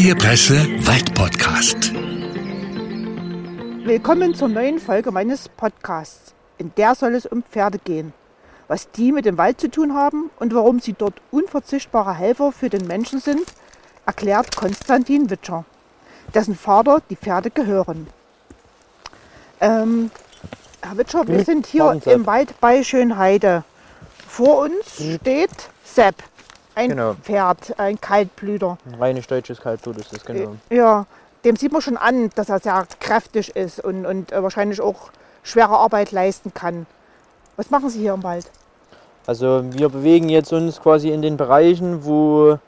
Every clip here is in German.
Freie Presse Waldpodcast. Willkommen zur neuen Folge meines Podcasts. In der soll es um Pferde gehen. Was die mit dem Wald zu tun haben und warum sie dort unverzichtbare Helfer für den Menschen sind, erklärt Konstantin Witscher, dessen Vater die Pferde gehören. Ähm, Herr Witscher, wir Hm, sind hier im Wald bei Schönheide. Vor uns steht Sepp, ein Genau. Pferd, ein Kaltblüter. Ein reines deutsches Kaltblut ist das, genau. Ja, dem sieht man schon an, dass er sehr kräftig ist und, und äh, wahrscheinlich auch schwere Arbeit leisten kann. Was machen Sie hier im Wald? Also wir bewegen jetzt uns quasi in den Bereichen, wo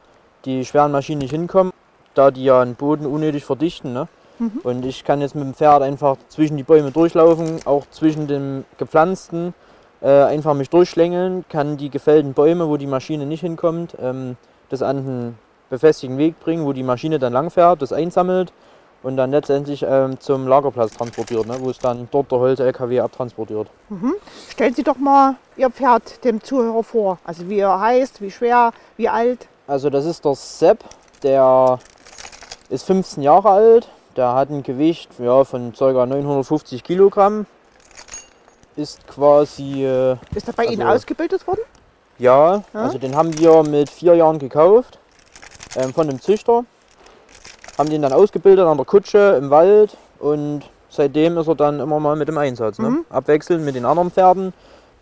die schweren Maschinen nicht hinkommen, da die ja den Boden unnötig verdichten. Ne? Mhm. Und ich kann jetzt mit dem Pferd einfach zwischen die Bäume durchlaufen, auch zwischen dem gepflanzten, äh, einfach mich durchschlängeln, kann die gefällten Bäume, wo die Maschine nicht hinkommt, ähm, das an den befestigten Weg bringen, wo die Maschine dann langfährt, das einsammelt und dann letztendlich ähm, zum Lagerplatz transportiert, ne? wo es dann dort der Holz-LKW abtransportiert. Stellen Sie doch mal Ihr Pferd dem Zuhörer vor. Also wie er heißt, wie schwer, wie alt. Also das ist der Sepp, der ist 15 Jahre alt, der hat ein Gewicht ja, von ca. 950 Kilogramm, ist quasi, äh, Ist er bei Ihnen Also- ausgebildet worden? ja, Ja? also den haben wir mit vier Jahren gekauft ähm, von einem Züchter, haben den dann ausgebildet an der Kutsche im Wald und seitdem ist er dann immer mal mit im Einsatz, ne? Mhm. abwechselnd mit den anderen Pferden,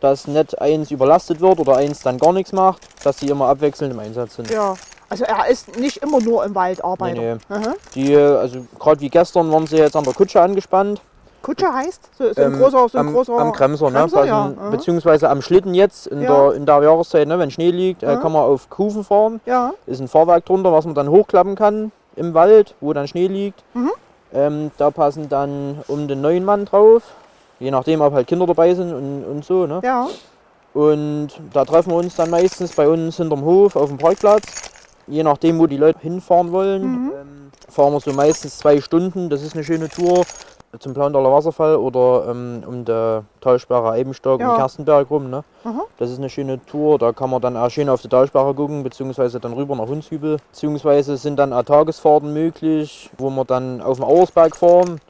dass nicht eins überlastet wird oder eins dann gar nichts macht, dass sie immer abwechselnd im Einsatz sind. Ja. Also er ist nicht immer nur im Wald Arbeiter. Nee, Aha. Die, also gerade wie gestern waren sie jetzt an der Kutsche angespannt. Kutsche heißt? So, so ein Ähm, großer, so ein am, großer am Kremser, Kremser, ne? ja. Passen- Aha. Beziehungsweise am Schlitten jetzt in, Ja. der, in der Jahreszeit, ne? wenn Schnee liegt, äh, Ja. kann man auf Kufen fahren. Ja. Ist ein Fahrwerk drunter, was man dann hochklappen kann im Wald, wo dann Schnee liegt. Mhm. Ähm, da passen dann um den neuen Mann drauf. Je nachdem, ob halt Kinder dabei sind und, und so. Ne? Ja. Und da treffen wir uns dann meistens bei uns hinterm Hof auf dem Parkplatz. Je nachdem, wo die Leute hinfahren wollen, Mhm. ähm, fahren wir so meistens zwei Stunden. Das ist eine schöne Tour zum Plandaler Wasserfall oder ähm, um der Talsperre Eibenstock Ja. und Kerstenberg rum. Ne? Das ist eine schöne Tour. Da kann man dann auch schön auf die Talsperre gucken, beziehungsweise dann rüber nach Hundshübel. Beziehungsweise sind dann auch Tagesfahrten möglich, wo wir dann auf dem Auersberg fahren.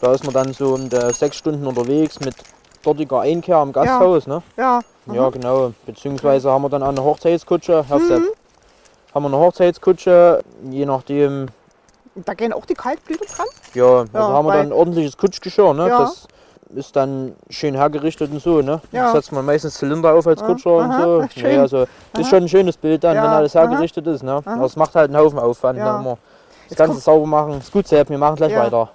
Da ist man dann so um der sechs Stunden unterwegs mit dortiger Einkehr am Gasthaus. Ne? Ja. Ja, genau. Beziehungsweise haben wir dann auch eine Hochzeitskutsche. Mhm. Haben wir eine Hochzeitskutsche, je nachdem, Da gehen auch die Kaltblüter dran? ja, also haben wir dann ein ordentliches Kutschgeschirr, ne? Ja. Das ist dann schön hergerichtet und so, ne? Ja. Da setzt man meistens Zylinder auf als Ja, Kutscher aha, und so. schön. Nee, also das ist Aha. schon ein schönes Bild dann, Ja, wenn alles aha. hergerichtet ist, ne? Aha. Aber es macht halt einen Haufen Aufwand, Ja. ne? Das Jetzt Ganze sauber machen. Ist gut, Sepp, wir machen gleich Ja. weiter.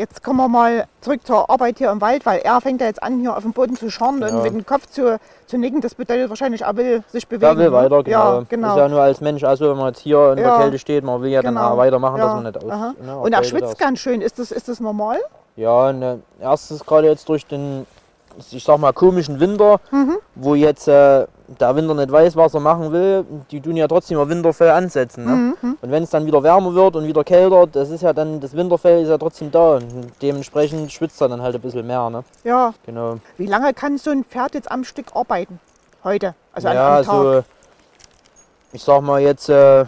Jetzt kommen wir mal zurück zur Arbeit hier im Wald, weil er fängt ja jetzt an, hier auf dem Boden zu scharren und Ja. mit dem Kopf zu, zu nicken. Das bedeutet wahrscheinlich, er will sich bewegen. Da will ne? weiter, genau. Ja, genau. Ist ja nur als Mensch, also wenn man jetzt hier in Ja. der Kälte steht, man will ja dann Genau. auch weitermachen, Ja. dass man nicht aus. Ne, und er schwitzt ist. ganz schön. Ist das, ist das normal? Ja, ne, erstens gerade jetzt durch den, ich sag mal, komischen Winter, Mhm. wo jetzt äh, der Winter nicht weiß, was er machen will, die tun ja trotzdem ihr Winterfell ansetzen. Ne? Mhm. Und wenn es dann wieder wärmer wird und wieder kälter, das ist ja dann, das Winterfell ist ja trotzdem da und dementsprechend schwitzt er dann halt ein bisschen mehr. Ne? Ja. Genau. Wie lange kann so ein Pferd jetzt am Stück arbeiten? Heute? Also an, ja, am Tag? also ich sag mal jetzt äh,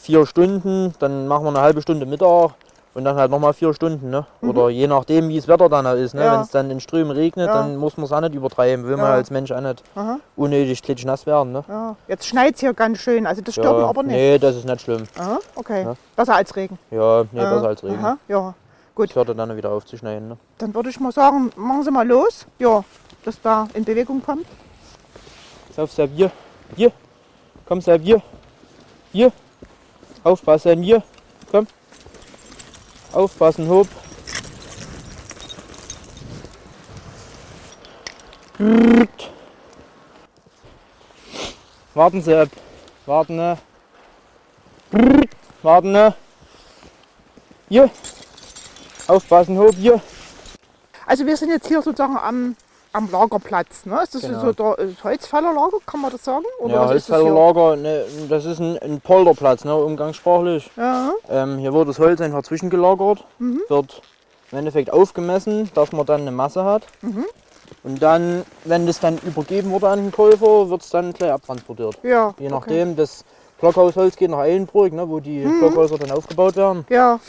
vier Stunden, dann machen wir eine halbe Stunde Mittag und dann halt nochmal vier Stunden. Ne? Oder je nachdem, wie das Wetter dann halt ist. Ne? Mhm. Ja. Wenn es dann in Strömen regnet, Ja. dann muss man es auch nicht übertreiben. Will man Ja. als Mensch auch nicht Aha. unnötig klitschnass werden. Ne? Ja. Jetzt schneit es hier ganz schön. Also das stört ihn aber nicht. Nee, das ist nicht schlimm. Aha. Okay. Ja. Besser als Regen. Ja, nee, Ja. besser als Regen. Aha. Ja. Das hört er dann wieder auf zu schneien. Ne? Dann würde ich mal sagen, machen Sie mal los. Ja, dass da in Bewegung kommt. Pass auf, Servier. Hier. Komm, Servier. Hier. Aufpassen, hier. Komm. Aufpassen, hopp. Warten Sie ab. Warten, ne? Warten, ne? Hier. Aufpassen, hopp, hier. Also wir sind jetzt hier sozusagen am, am Lagerplatz. Ne? Ist das Genau. so der äh, Holzfällerlager, kann man das sagen? Oder ja, das? Holzfällerlager, ne, das ist ein, ein Polderplatz, ne, umgangssprachlich. Ja, Ähm, hier wird das Holz einfach zwischengelagert, Mhm. wird im Endeffekt aufgemessen, dass man dann eine Masse hat. Mhm. Und dann, wenn das dann übergeben wurde an den Käufer, wird es dann gleich abtransportiert. ja. Je okay. nachdem, das Blockhausholz geht nach Eilenburg, ne, wo die Blockhäuser dann aufgebaut werden. Ja,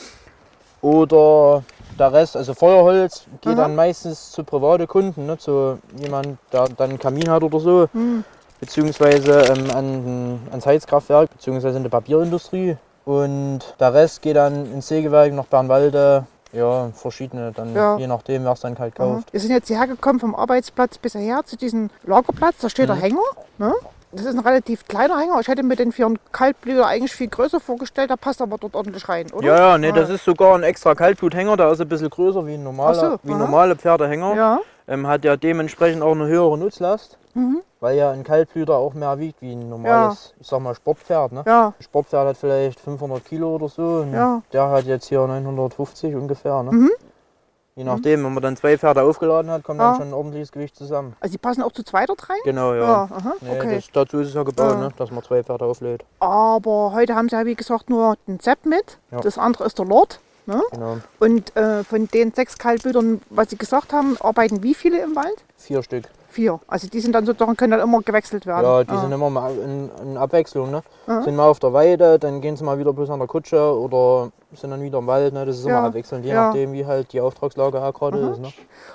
Oder der Rest, also Feuerholz, geht Aha. dann meistens zu private Kunden, ne, zu jemand, der dann einen Kamin hat oder so. hm. beziehungsweise ähm, an, ans Heizkraftwerk, beziehungsweise in der Papierindustrie. Und der Rest geht dann ins Sägewerk nach Bernwalde. Ja, verschiedene, dann Ja. je nachdem, wer es dann halt kauft. Wir sind jetzt hierher gekommen vom Arbeitsplatz bis hierher zu diesem Lagerplatz. Da steht der Mhm. Hänger. Ne? Das ist ein relativ kleiner Hänger. Ich hätte mir den für einen Kaltblüter eigentlich viel größer vorgestellt. Der passt aber dort ordentlich rein, oder? Ja, ja, nee, Ah. das ist sogar ein extra Kaltbluthänger, der ist ein bisschen größer wie ein normaler, so, wie aha. normale Pferdehänger. Ja. Ähm, hat ja dementsprechend auch eine höhere Nutzlast, Mhm. weil ja ein Kaltblüter auch mehr wiegt wie ein normales, ich sag mal, Sportpferd. Ne? Ja. Ein Sportpferd hat vielleicht 500 Kilo oder so. Ja. Der hat jetzt hier 950 ungefähr. Ne? Mhm. Je nachdem, wenn man dann zwei Pferde aufgeladen hat, kommt Ja. dann schon ein ordentliches Gewicht zusammen. Also die passen auch zu zweit dort rein? Genau, ja. Ja, aha, Nee, okay. das, dazu ist es ja gebaut, Ja. ne? dass man zwei Pferde auflädt. Aber heute haben sie ja wie gesagt nur den Zepp mit. Ja. Das andere ist der Lord. Ne? Genau. Und äh, von den sechs Kaltblütern, was sie gesagt haben, arbeiten wie viele im Wald? Vier Stück. Vier. Also die sind dann sozusagen, können dann immer gewechselt werden. Ja, die Ah. sind immer mal in, in Abwechslung. Ne? Aha. Sind mal auf der Weide, dann gehen sie mal wieder bloß an der Kutsche oder sind dann wieder im Wald. Ne? Das ist Ja. immer abwechselnd, je Ja. nachdem, wie halt die Auftragslage auch gerade Aha. ist. Ne?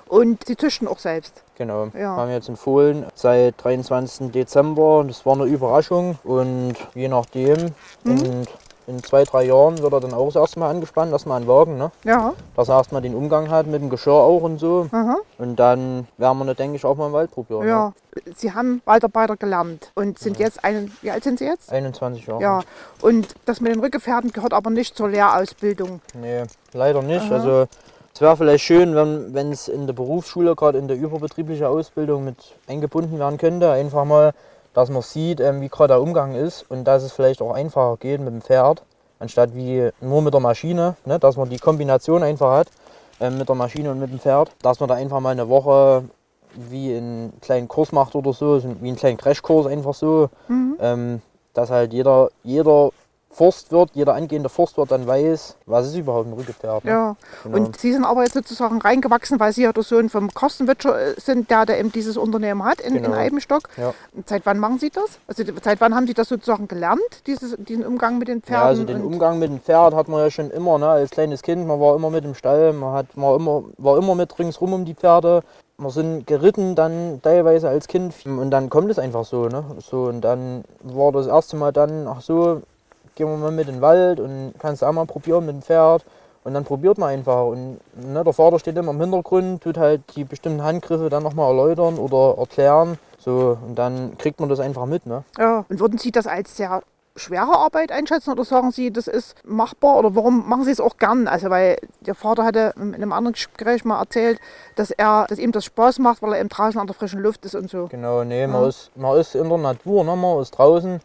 Und sie züchten auch selbst. Genau. Ja. Wir haben jetzt in Fohlen seit 23. Dezember und das war eine Überraschung. Und je nachdem, Mhm. in, in zwei, drei Jahren wird er dann auch das erste Mal angespannt, erstmal an Wagen. Ne? Ja. dass er erstmal den Umgang hat mit dem Geschirr auch und so. Aha. Und dann werden wir, ne, denke ich, auch mal im Wald probieren. Ja. Sie haben Waldarbeiter gelernt und sind jetzt einen, wie alt sind sie jetzt? 21 Jahre. Ja. Und das mit den Rückgefährten gehört aber nicht zur Lehrausbildung. Nee, leider nicht. Aha. Also es wäre vielleicht schön, wenn wenn es in der Berufsschule, gerade in der überbetrieblichen Ausbildung mit eingebunden werden könnte. Einfach mal, dass man sieht, ähm, wie gerade der Umgang ist und dass es vielleicht auch einfacher geht mit dem Pferd, anstatt wie nur mit der Maschine. Ne? Dass man die Kombination einfach hat ähm, mit der Maschine und mit dem Pferd. Dass man da einfach mal eine Woche wie einen kleinen Kurs macht oder so, wie einen kleinen Crashkurs einfach so. Mhm. ähm, dass halt jeder, jeder Forstwirt, jeder angehende Forstwirt dann weiß, was ist überhaupt ein Rückgepferd. Ne? Ja. Genau. Und Sie sind aber jetzt sozusagen reingewachsen, weil Sie ja der Sohn vom Kostenwitscher äh, sind, der, der eben dieses Unternehmen hat in, in Genau. Eibenstock. Ja. Seit wann machen Sie das? Also seit wann haben Sie das sozusagen gelernt, dieses, diesen Umgang mit den Pferden? ja, also den Umgang mit dem Pferd hat man ja schon immer, ne? als kleines Kind, man war immer mit im Stall, man hat, war, immer, war immer mit ringsrum um die Pferde. Wir sind geritten dann teilweise als Kind und dann kommt es einfach so. Ne? so. Und dann war das erste Mal dann, ach so, gehen wir mal mit in den Wald und kannst auch mal probieren mit dem Pferd. Und dann probiert man einfach. Und ne, der Vater steht immer im Hintergrund, tut halt die bestimmten Handgriffe dann nochmal erläutern oder erklären. So, und dann kriegt man das einfach mit. Ne? Ja. Und würden Sie das als sehr schwere Arbeit einschätzen oder sagen Sie, das ist machbar oder warum machen Sie es auch gern? Also weil der Vater hatte in einem anderen Gespräch mal erzählt, dass er, dass ihm das Spaß macht, weil er eben draußen an der frischen Luft ist und so. Genau, nee, man, Ja. ist, man ist in der Natur, ne? man ist draußen.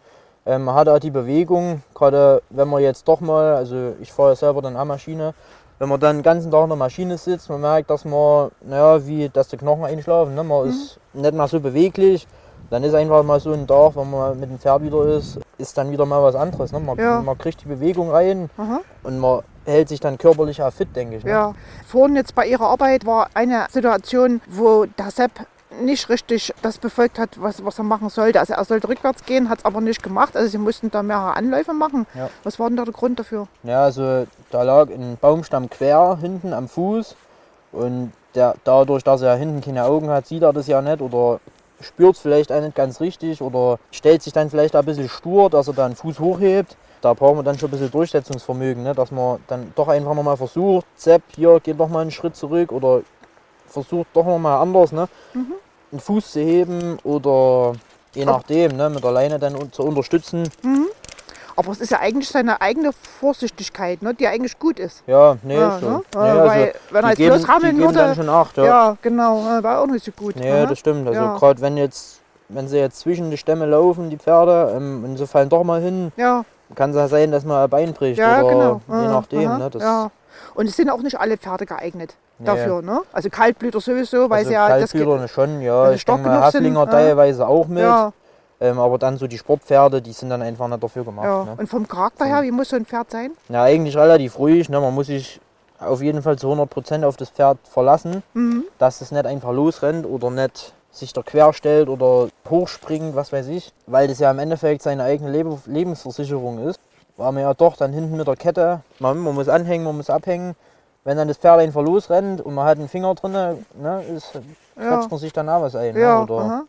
Ähm, man hat auch die Bewegung, gerade wenn man jetzt doch mal, also ich fahre ja selber dann auch Maschine, wenn man dann den ganzen Tag in der Maschine sitzt, man merkt, dass man, naja, wie, dass die Knochen einschlafen, ne? man ist nicht mehr so beweglich. Dann ist einfach mal so ein Tag, wenn man mit dem Pferd wieder ist, ist dann wieder mal was anderes. Ne? Man, Ja. man kriegt die Bewegung rein Aha. und man hält sich dann körperlich auch fit, denke ich. Ne? Ja. Vorhin jetzt bei Ihrer Arbeit war eine Situation, wo der Sepp nicht richtig das befolgt hat, was, was er machen sollte. Also er sollte rückwärts gehen, hat es aber nicht gemacht. Also sie mussten da mehrere Anläufe machen. Ja. Was war denn da der Grund dafür? Ja, also da lag ein Baumstamm quer hinten am Fuß und der, dadurch, dass er hinten keine Augen hat, sieht er das ja nicht oder spürt es vielleicht auch nicht ganz richtig oder stellt sich dann vielleicht ein bisschen stur, dass er dann Fuß hochhebt. Da brauchen wir dann schon ein bisschen Durchsetzungsvermögen, ne? dass man dann doch einfach nochmal versucht, Zepp, hier geht noch mal einen Schritt zurück oder versucht doch nochmal anders, ne? Mhm. einen Fuß zu heben oder je nachdem, ne? mit der Leine dann zu unterstützen. Mhm. Aber es ist ja eigentlich seine eigene Vorsichtigkeit, ne, die eigentlich gut ist. Ja, nee, ja, so. ne? Äh, also Weil wenn er jetzt geben, bloß die rammeln geben dann würde, schon acht, ja. ja. genau, war auch nicht so gut. Nee, Aha. das stimmt. Also Ja. gerade wenn jetzt, wenn sie jetzt zwischen die Stämme laufen, die Pferde, ähm, und sie fallen doch mal hin, Ja, kann es ja sein, dass man ein Bein bricht ja, oder genau. je nachdem. Ne, das, ja. Und es sind auch nicht alle Pferde geeignet. Dafür, ne? Also Kaltblüter sowieso, weil also sie ja das Kaltblüter schon, wenn ja. sie Ich denke mal, genug sind, Haflinger ja. teilweise auch mit. ja, Ähm, aber dann so die Sportpferde, die sind dann einfach nicht dafür gemacht. ja. Ne? Und vom Charakter her, wie muss so ein Pferd sein? Ja, eigentlich relativ ruhig. Ne? Man muss sich auf jeden Fall zu 100% auf das Pferd verlassen, Mhm. dass es nicht einfach losrennt oder nicht sich da quer stellt oder hochspringt, was weiß ich, weil das ja im Endeffekt seine eigene Lebe Lebensversicherung ist, war man ja doch dann hinten mit der Kette, man, man muss anhängen, man muss abhängen. Wenn dann das Pferd einfach losrennt und man hat einen Finger drin, ne, ist, Ja. man sich dann auch was ein. Ja, ne, oder, aha,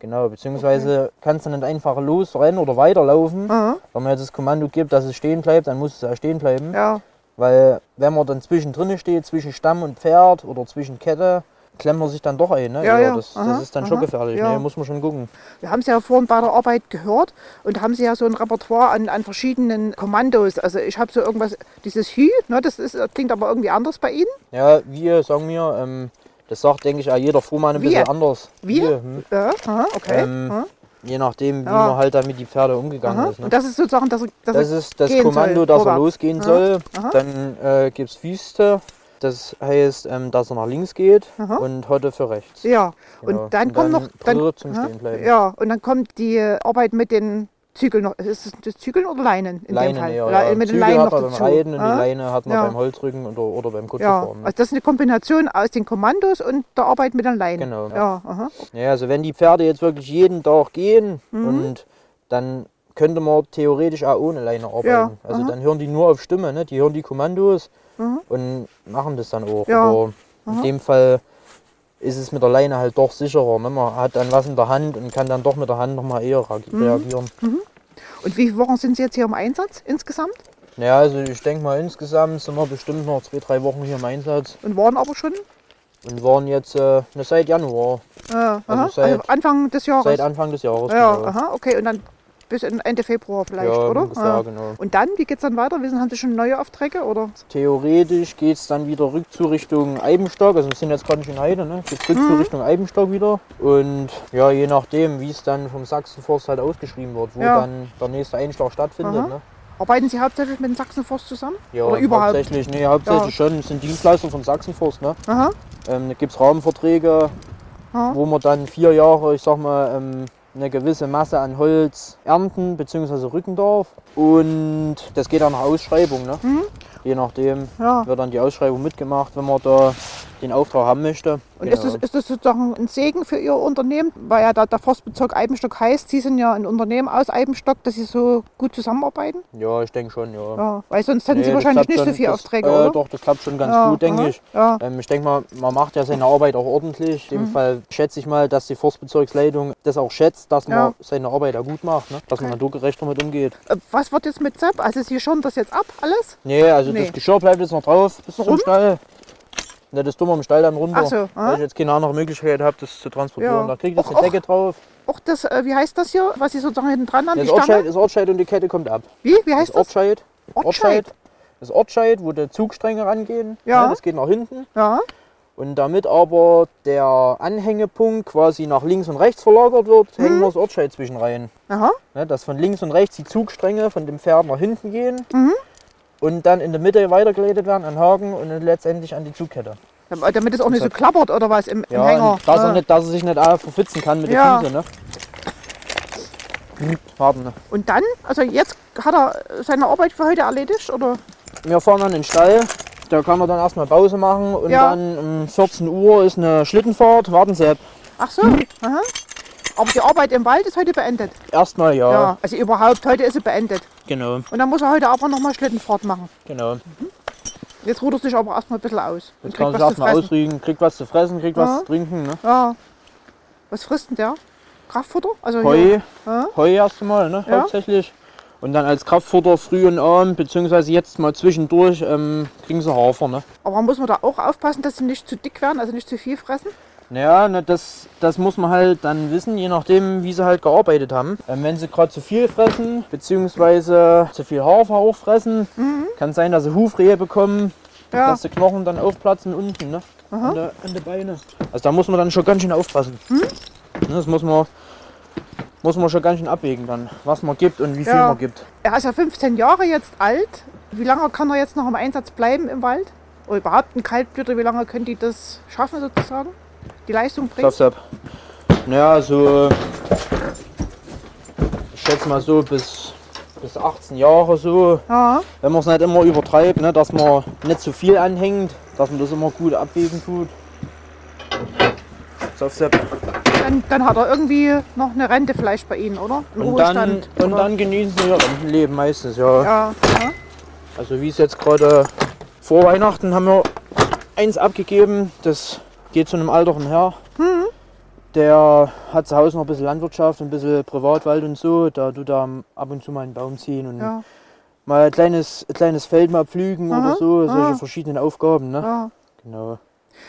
Genau, beziehungsweise kannst du nicht einfach losrennen oder weiterlaufen. aha, Wenn man jetzt das Kommando gibt, dass es stehen bleibt, dann muss es ja stehen bleiben. ja, Weil wenn man dann zwischendrin steht, zwischen Stamm und Pferd oder zwischen Kette, klemmt man sich dann doch ein. Ne? Ja, ja. Das, Aha, das ist dann schon gefährlich. ja. Ne? Muss man schon gucken. Wir haben es ja vorhin bei der Arbeit gehört und haben sie ja so ein Repertoire an, an verschiedenen Kommandos. Also ich habe so irgendwas, dieses Hü, ne, das ist, klingt aber irgendwie anders bei Ihnen. Ja, wir sagen wir, ähm, das sagt, denke ich, auch jeder Fuhrmann ein Wir? bisschen anders. Wir? hm. Ja, aha, okay. Ähm, Je nachdem, wie Ja. man halt damit die Pferde umgegangen aha. ist. Ne? Und das ist sozusagen das, das, Das ist das Kommando, soll, dass er losgehen Aha, soll. aha. Dann äh, gibt es Wüste. Das heißt, ähm, dass er nach links geht Aha. und Hotte für rechts. Ja, Genau. und dann kommt noch dann, zum aha, Stehen bleiben. Ja, und dann kommt die Arbeit mit den Zügeln noch. Ist es das Zügeln oder Leinen in Leinen dem Fall? eher, Le- ja. Mit den Zügel Leinen hat man beim. Reiten und Ah, die Leine hat man Ja. beim Holzrücken oder, oder beim Ja, Kutschefahren. ne? also das ist eine Kombination aus den Kommandos und der Arbeit mit den Leinen. Genau. Ja, aha. Ja, also wenn die Pferde jetzt wirklich jeden Tag gehen Mhm. und dann könnte man theoretisch auch ohne Leine arbeiten. Ja, also aha. dann hören die nur auf Stimme, ne? die hören die Kommandos Mhm. und machen das dann auch. Ja, Aber in aha. dem Fall ist es mit der Leine halt doch sicherer. Ne? Man hat dann was in der Hand und kann dann doch mit der Hand nochmal eher reag- Mhm. reagieren. Und wie viele Wochen sind Sie jetzt hier im Einsatz insgesamt? Ja, also ich denke mal insgesamt sind wir bestimmt noch zwei, drei Wochen hier im Einsatz Und waren aber schon und waren jetzt äh, ne, seit Januar, äh, also seit- Anfang des Jahres. seit Anfang des Jahres. ja, genau. aha, okay. Und dann bis Ende Februar vielleicht, ja, oder? Ja. genau. Und dann, wie geht es dann weiter? Wissen, haben Sie schon neue Aufträge? Oder? Theoretisch geht es dann wieder rückzu Richtung Eibenstock. Also wir sind jetzt gerade nicht in Heide, ne? Geht rück Mhm. zu Richtung Eibenstock wieder. Und ja, je nachdem, wie es dann vom Sachsenforst halt ausgeschrieben wird, wo Ja. dann der nächste Einschlag stattfindet. Aha. Ne? Arbeiten Sie hauptsächlich mit dem Sachsenforst zusammen? Ja, Oder überhaupt? hauptsächlich, nee, hauptsächlich schon. Es sind Dienstleister vom Sachsenforst. Ne? Aha, Ähm, da gibt es Rahmenverträge, aha. wo man dann vier Jahre, ich sag mal, ähm, eine gewisse Masse an Holz ernten bzw. rücken darf. Und das geht dann nach Ausschreibung. Ne? Mhm. Je nachdem Ja. wird dann die Ausschreibung mitgemacht, wenn man da den Auftrag haben möchte. Und ist, das, ist das sozusagen ein Segen für Ihr Unternehmen? Weil ja da der Forstbezirk Eibenstock heißt, Sie sind ja ein Unternehmen aus Eibenstock, dass Sie so gut zusammenarbeiten? Ja, ich denke schon, ja. Ja, weil sonst hätten Nee, Sie wahrscheinlich nicht so schon, viele das, Aufträge, äh, oder? Doch, das klappt schon ganz ja, gut, denke aha, ich. Ja, Ähm, ich denke mal, man macht ja seine Arbeit auch ordentlich. In dem Mhm. Fall schätze ich mal, dass die Forstbezirksleitung das auch schätzt, dass man seine Arbeit auch gut macht, ne? dass man Okay. naturgerecht damit umgeht. Äh, Was wird jetzt mit Sepp? Also Sie schirren das jetzt ab, alles? Nee, also Nee. das Geschirr bleibt jetzt noch drauf bis Warum? zum Stall. Ne, das tun wir im Stall dann runter. Ach so, aha. weil ich jetzt keine andere Möglichkeit habe, das zu transportieren. Ja. Da kriege ich jetzt Och, eine Decke drauf. Auch das, äh, wie heißt das hier, was Sie sozusagen hinten dran haben, Das die Ortscheid, das Ortscheid und die Kette kommt ab. Wie? Wie Das heißt das? Ortscheid, Ortscheid. Das Ortscheid, wo die Zugstränge rangehen. Ja. Ne, das geht nach hinten. Ja, Und damit aber der Anhängepunkt quasi nach links und rechts verlagert wird, Mhm. hängen wir das Ortscheid zwischen rein. aha, Ne, dass von links und rechts die Zugstränge von dem Pferd nach hinten gehen Mhm. Und dann in der Mitte weitergeleitet werden an Haken und dann letztendlich an die Zugkette. Dam- damit es auch nicht so klappert oder was im, im Ja, Hänger. dass, Ja. er nicht, dass er sich nicht verfitzen kann mit Ja. den Füßen. Ne? Hm, Warten. Ne? Und dann, also jetzt hat er seine Arbeit für heute erledigt, oder? Wir fahren dann in den Stall. Da kann man dann erstmal Pause machen und Ja. dann um 14 Uhr ist eine Schlittenfahrt. Warten Sie, Ach so, Hm. aha. Aber die Arbeit im Wald ist heute beendet. erstmal ja. Ja. also überhaupt, heute ist sie beendet. Genau, Und dann muss er heute aber nochmal Schlittenfahrt machen. genau. Jetzt ruht er sich aber erstmal ein bisschen aus. Jetzt kann man kriegt sich was erstmal ausriegen, kriegt was zu fressen, kriegt was Ja. zu trinken. Ne? Ja. Was frisst denn der? Kraftfutter? Also Heu, hier. Ja. Heu erst einmal, ne? Ja. hauptsächlich. Und dann als Kraftfutter früh und abend, beziehungsweise jetzt mal zwischendurch, ähm, kriegen sie Hafer. Ne? Aber muss man da auch aufpassen, dass sie nicht zu dick werden, also nicht zu viel fressen? Naja, ne, das, das muss man halt dann wissen, je nachdem, wie sie halt gearbeitet haben. Ähm, wenn sie gerade zu viel fressen, beziehungsweise zu viel Hafer auch fressen, kann sein, dass sie Hufrehe bekommen, Mhm. Ja. dass die Knochen dann aufplatzen unten, ne? An, der, an der Beine. Also da muss man dann schon ganz schön aufpassen. Mhm. Das muss man, muss man schon ganz schön abwägen dann, was man gibt und wie viel Ja. man gibt. Er ist ja 15 Jahre jetzt alt. Wie lange kann er jetzt noch im Einsatz bleiben im Wald? Oder überhaupt ein Kaltblüter, wie lange können die das schaffen sozusagen? Die Leistung? Klaps ab. Naja, so. Ich schätze mal so bis, bis 18 Jahre so. Ja, Wenn man es nicht immer übertreibt, ne, dass man nicht zu viel anhängt, dass man das immer gut abwägen tut. Dann, dann hat er irgendwie noch eine Rente vielleicht bei Ihnen, oder? Einen Und dann, Ruhestand. und oder? dann genießen sie ihr Rentenleben meistens, ja. ja, ja. Also wie es jetzt gerade vor Weihnachten haben wir eins abgegeben, das geht zu einem älteren Herr. Mhm. Der hat zu Hause noch ein bisschen Landwirtschaft, ein bisschen Privatwald und so. Da tut er ab und zu mal einen Baum ziehen und ja, mal ein kleines, ein kleines Feld mal pflügen Aha, oder so. Solche aha. verschiedenen Aufgaben. Ne? ja. Genau.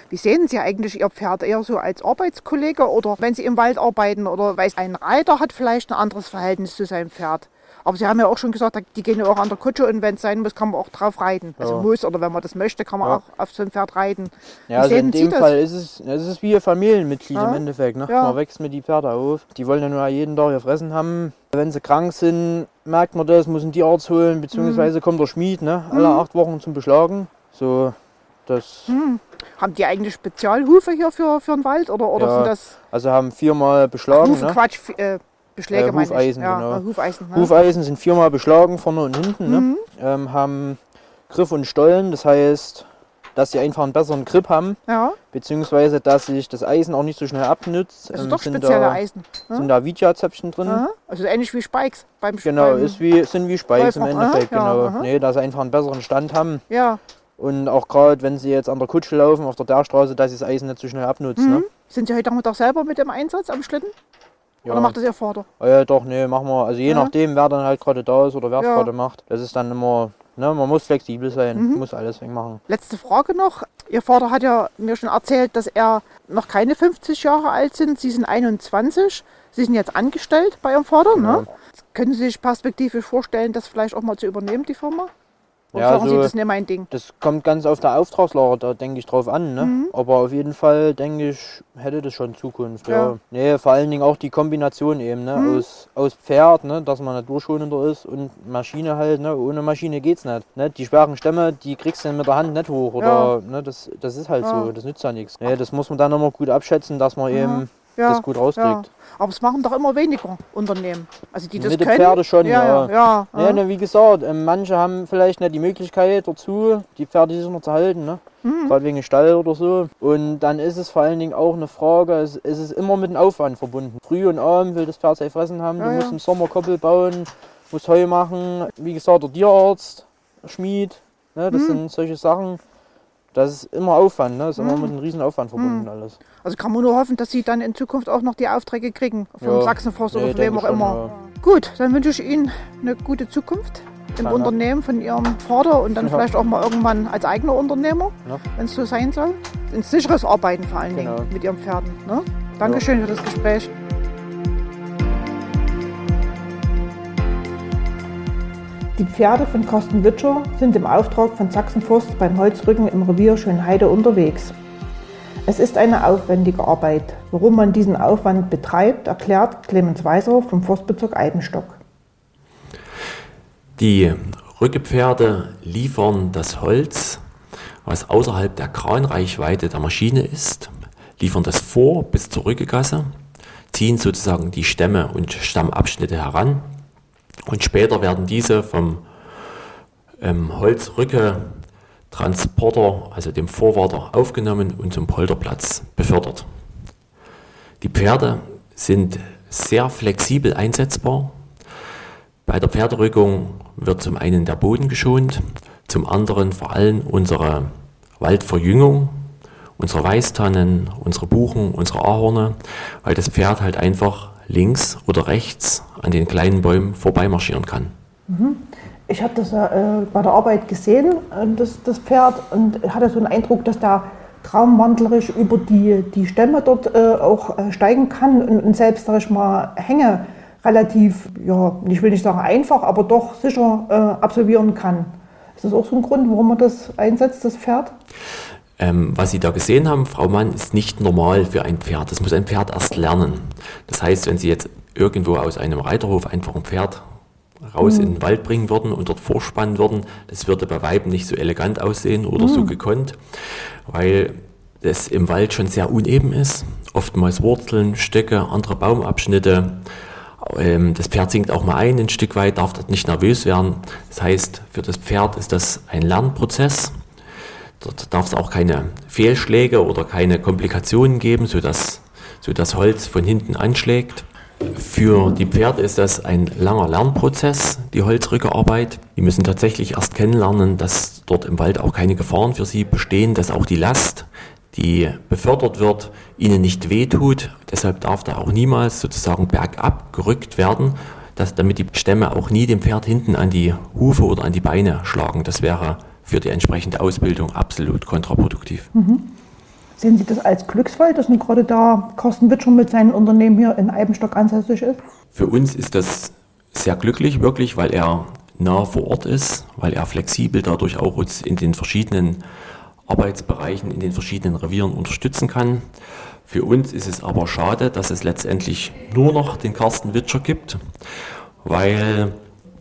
Wie sehen Sie eigentlich Ihr Pferd? Eher so als Arbeitskollege oder wenn Sie im Wald arbeiten oder weil ein Reiter hat vielleicht ein anderes Verhältnis zu seinem Pferd? Aber Sie haben ja auch schon gesagt, die gehen ja auch an der Kutsche und wenn es sein muss, kann man auch drauf reiten. Also Ja. muss oder wenn man das möchte, kann man Ja. auch auf so ein Pferd reiten. Ja, also sehen in Sie dem das? Fall ist es, es ist wie ein Familienmitglied Ja. im Endeffekt. Ne? Man wächst mit die Pferde auf. Die wollen ja nur jeden Tag ihr Fressen haben. Wenn sie krank sind, merkt man das, muss einen Tierarzt holen, beziehungsweise Mhm. kommt der Schmied ne? alle acht Wochen zum Beschlagen. So, das, Hm. Haben die eigentlich Spezialhufe hier für, für den Wald oder, oder Ja, sind das also haben viermal beschlagen. Hufe, Ne? Quatsch, äh, Beschläge Äh. Hufeisen, ja, genau. äh, Hufeisen. Ne? Hufeisen sind viermal beschlagen, vorne und hinten. Mhm. Ne? Ähm, haben Griff und Stollen, das heißt, dass sie einfach einen besseren Grip haben, Ja, beziehungsweise dass sich das Eisen auch nicht so schnell abnützt. also Ähm, doch sind spezielle da, Eisen. Ja? Sind da Vija-Zäpfchen drin. Ja, also ähnlich wie Spikes beim Genau, beim, ist wie, sind wie Spikes im. Endeffekt. Aha, ja, genau. aha. Nee, dass sie einfach einen besseren Stand haben. Ja. Und auch gerade, wenn sie jetzt an der Kutsche laufen, auf der Dachstraße, dass sie das Eisen nicht so schnell abnutzt. Mhm. Ne? Sind Sie heute Nachmittag selber mit dem Einsatz am Schlitten? Ja. Oder macht das Ihr Vater? Ja, doch, nee, machen wir. Also je Ja. nachdem, wer dann halt gerade da ist oder wer es Ja. gerade macht. Das ist dann immer, ne, man muss flexibel sein, Mhm. muss alles wegmachen. Letzte Frage noch. Ihr Vater hat ja mir schon erzählt, dass er noch keine 50 Jahre alt sind. Sie sind 21. Sie sind jetzt angestellt bei Ihrem Vater. Genau. Ne? Können Sie sich perspektivisch vorstellen, das vielleicht auch mal zu übernehmen, die Firma? Oder Ja, sagen Sie, so- das nicht mein Ding? Das kommt ganz auf der Auftragslage, da denke ich drauf an. Ne? Mhm. Aber auf jeden Fall, denke ich, hätte das schon Zukunft. Ja. Ja. Nee, vor allen Dingen auch die Kombination eben ne? Mhm. aus, aus Pferd, ne? dass man naturschonender ist und Maschine halt. Ne? Ohne Maschine geht's nicht. Ne? Die schweren Stämme, die kriegst du mit der Hand nicht hoch. Oder, ne? das, das ist halt Ja. so, das nützt ja nichts. Nee, das muss man dann immer gut abschätzen, dass man eben Ja, das gut rauskriegt. ja. Aber es machen doch immer weniger Unternehmen. Also die das Mit den können. Pferde schon, ja. ja. Ja, ja, ne, wie gesagt, ähm, manche haben vielleicht nicht die Möglichkeit dazu, die Pferde sich noch zu halten, ne? Mhm. gerade wegen Stall oder so. Und dann ist es vor allen Dingen auch eine Frage, es, es ist immer mit einem Aufwand verbunden. Früh und Abend will das Pferd sein Fressen haben, du musst im Sommer Koppel bauen, musst Heu machen, wie gesagt, der Tierarzt, der Schmied, ne? das Mhm. sind solche Sachen. Das ist immer Aufwand, ne? das ist immer Mhm. mit einem riesen Aufwand verbunden alles. Also kann man nur hoffen, dass sie dann in Zukunft auch noch die Aufträge kriegen. Vom Ja. Sachsenforst Nee, oder von wem auch schon, immer. Gut, dann wünsche ich Ihnen eine gute Zukunft im Danke. Unternehmen von Ihrem Vater und dann Ja. vielleicht auch mal irgendwann als eigener Unternehmer, Ja. wenn es so sein soll. Ein sicheres Arbeiten vor allen Genau. Dingen mit Ihren Pferden. Ne? Dankeschön für das Gespräch. Die Pferde von Carsten Witscher sind im Auftrag von Sachsenforst beim Holzrücken im Revier Schönheide unterwegs. Es ist eine aufwendige Arbeit. Warum man diesen Aufwand betreibt, erklärt Clemens Weiser vom Forstbezirk Eibenstock. Die Rückepferde liefern das Holz, was außerhalb der Kranreichweite der Maschine ist, liefern das vor bis zur Rückegasse, ziehen sozusagen die Stämme und Stammabschnitte heran und später werden diese vom ähm, Holzrücke-Transporter, also dem Vorwarter, aufgenommen und zum Polterplatz befördert. Die Pferde sind sehr flexibel einsetzbar. Bei der Pferderückung wird zum einen der Boden geschont, zum anderen vor allem unsere Waldverjüngung, unsere Weißtannen, unsere Buchen, unsere Ahorne, weil das Pferd halt einfach links oder rechts an den kleinen Bäumen vorbeimarschieren kann. Ich habe das äh, bei der Arbeit gesehen, äh, das, das Pferd, und hatte so einen Eindruck, dass der traumwandlerisch über die, die Stämme dort äh, auch äh, steigen kann und, und selbst, sag ich mal, Hänge relativ, ja, ich will nicht sagen einfach, aber doch sicher äh, absolvieren kann. Ist das auch so ein Grund, warum man das einsetzt, das Pferd? Ähm, was Sie da gesehen haben, Frau Mann, ist nicht normal für ein Pferd. Das muss ein Pferd erst lernen. Das heißt, wenn Sie jetzt irgendwo aus einem Reiterhof einfach ein Pferd raus in den Wald bringen würden und dort vorspannen würden, das würde bei Weiben nicht so elegant aussehen oder so gekonnt, weil es im Wald schon sehr uneben ist. Oftmals Wurzeln, Stöcke, andere Baumabschnitte. Ähm, Das Pferd sinkt auch mal ein, ein Stück weit, darf dort nicht nervös werden. Das heißt, für das Pferd ist das ein Lernprozess. Dort darf es auch keine Fehlschläge oder keine Komplikationen geben, sodass sodass Holz von hinten anschlägt. Für die Pferde ist das ein langer Lernprozess, die Holzrückerarbeit. Die müssen tatsächlich erst kennenlernen, dass dort im Wald auch keine Gefahren für sie bestehen, dass auch die Last, die befördert wird, ihnen nicht wehtut. Deshalb darf da auch niemals sozusagen bergab gerückt werden, dass, damit die Stämme auch nie dem Pferd hinten an die Hufe oder an die Beine schlagen. Das wäre für die entsprechende Ausbildung absolut kontraproduktiv. Mhm. Sehen Sie das als Glücksfall, dass nun gerade da Carsten Witscher mit seinem Unternehmen hier in Eibenstock ansässig ist? Für uns ist das sehr glücklich, wirklich, weil er nah vor Ort ist, weil er flexibel dadurch auch uns in den verschiedenen Arbeitsbereichen, in den verschiedenen Revieren unterstützen kann. Für uns ist es aber schade, dass es letztendlich nur noch den Carsten Witscher gibt, weil